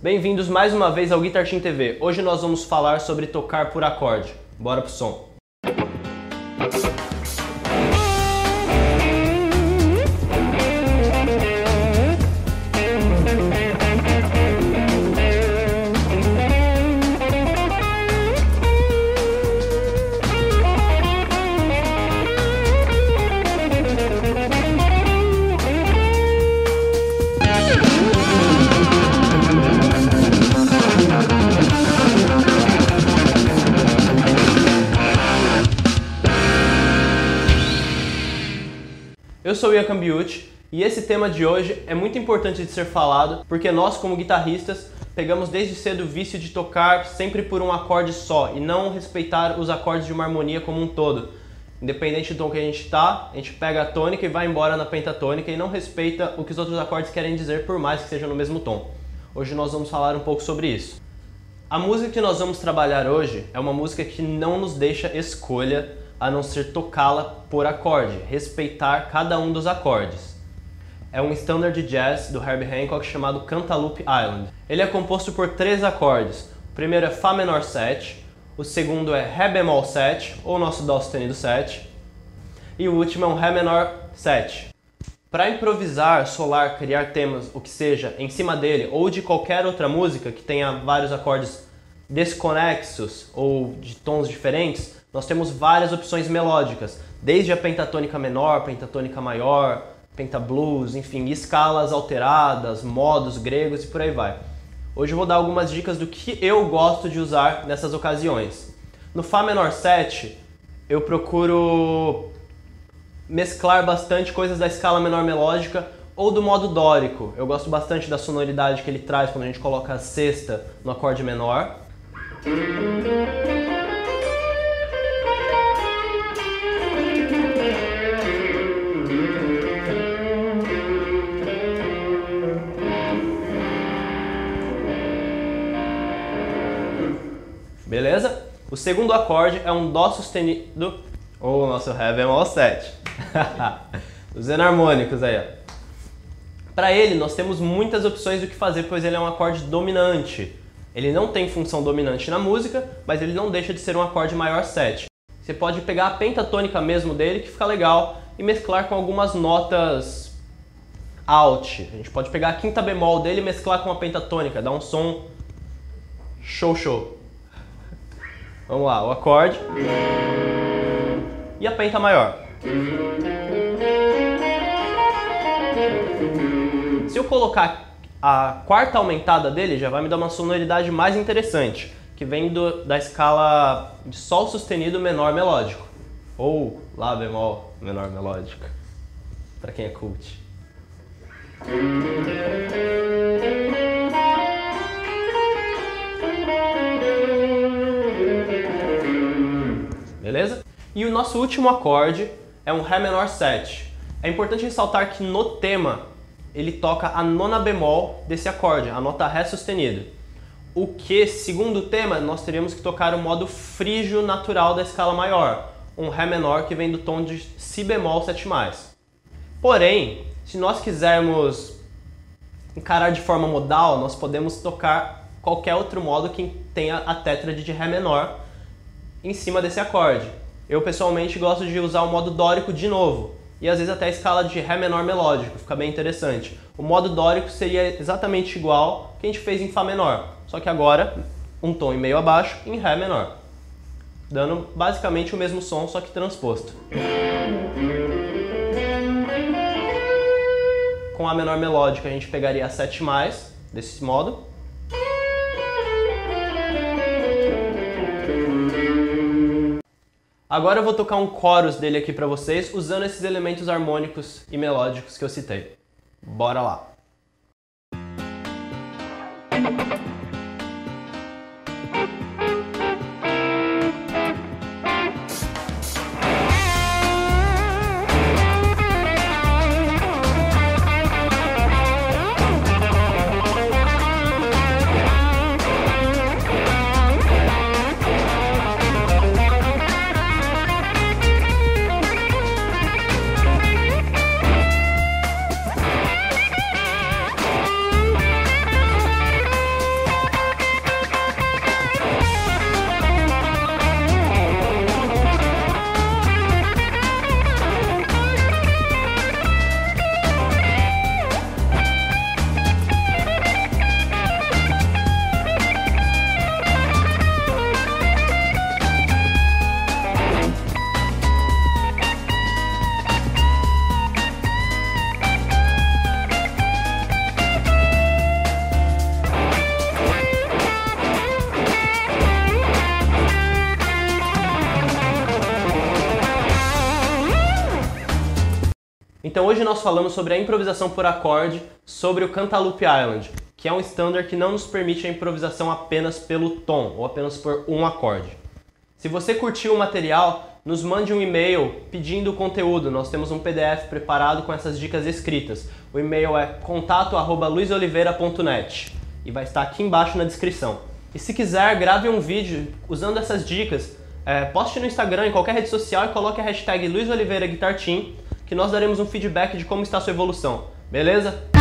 Bem-vindos mais uma vez ao Guitar Team TV. Hoje nós vamos falar sobre tocar por acorde. Bora pro som. Eu sou o Ian Cambiucci e esse tema de hoje é muito importante de ser falado porque nós, como guitarristas, pegamos desde cedo o vício de tocar sempre por um acorde só e não respeitar os acordes de uma harmonia como um todo. Independente do tom que a gente está, a gente pega a tônica e vai embora na pentatônica e não respeita o que os outros acordes querem dizer, por mais que seja no mesmo tom. Hoje nós vamos falar um pouco sobre isso. A música que nós vamos trabalhar hoje é uma música que não nos deixa escolha a não ser tocá-la por acorde, respeitar cada um dos acordes. É um standard jazz do Herbie Hancock chamado Cantaloupe Island. Ele é composto por três acordes. O primeiro é Fá menor 7, o segundo é Ré bemol 7, ou nosso Dó sustenido 7, e o último é um Ré menor 7. Para improvisar, solar, criar temas, o que seja, em cima dele ou de qualquer outra música que tenha vários acordes desconexos ou de tons diferentes, nós temos várias opções melódicas, desde a pentatônica menor, pentatônica maior, pentablues, enfim, escalas alteradas, modos gregos e por aí vai. Hoje eu vou dar algumas dicas do que eu gosto de usar nessas ocasiões. No Fá menor 7, eu procuro mesclar bastante coisas da escala menor melódica ou do modo dórico. Eu gosto bastante da sonoridade que ele traz quando a gente coloca a sexta no acorde menor. Beleza? O segundo acorde é um Dó sustenido, ou o nosso Ré bemol 7. Os enarmônicos aí, ó. Para ele, nós temos muitas opções do que fazer, pois ele é um acorde dominante. Ele não tem função dominante na música, mas ele não deixa de ser um acorde maior 7. Você pode pegar a pentatônica mesmo dele, que fica legal, e mesclar com algumas notas alt. A gente pode pegar a quinta bemol dele e mesclar com a pentatônica, dá um som show show. Vamos lá, o acorde e a penta maior. Se eu colocar a quarta aumentada dele, já vai me dar uma sonoridade mais interessante, que vem do, da escala de Sol sustenido menor melódico, ou Lá bemol menor melódico, para quem é cult. Beleza? E o nosso último acorde é um Ré menor 7. É importante ressaltar que no tema ele toca a nona bemol desse acorde, a nota Ré sustenido. O que, segundo o tema, nós teríamos que tocar o modo frígio natural da escala maior, um Ré menor que vem do tom de Si bemol 7+. Porém, se nós quisermos encarar de forma modal, nós podemos tocar qualquer outro modo que tenha a tétrade de Ré menor em cima desse acorde. Eu pessoalmente gosto de usar o modo dórico de novo, e às vezes até a escala de Ré menor melódico, fica bem interessante. O modo dórico seria exatamente igual que a gente fez em Fá menor, só que agora um tom e meio abaixo em Ré menor, dando basicamente o mesmo som, só que transposto. Com a menor melódica a gente pegaria a 7 desse modo, Agora eu vou tocar um chorus dele aqui para vocês, usando esses elementos harmônicos e melódicos que eu citei. Bora lá! Então hoje nós falamos sobre a improvisação por acorde, sobre o Cantaloupe Island, que é um standard que não nos permite a improvisação apenas pelo tom ou apenas por um acorde. Se você curtiu o material, nos mande um e-mail pedindo o conteúdo. Nós temos um PDF preparado com essas dicas escritas. O e-mail é contato@luisoliveira.net e vai estar aqui embaixo na descrição. E se quiser, grave um vídeo usando essas dicas, é, poste no Instagram, em qualquer rede social e coloque a hashtag Luiz Oliveira Guitar Team, que nós daremos um feedback de como está a sua evolução. Beleza?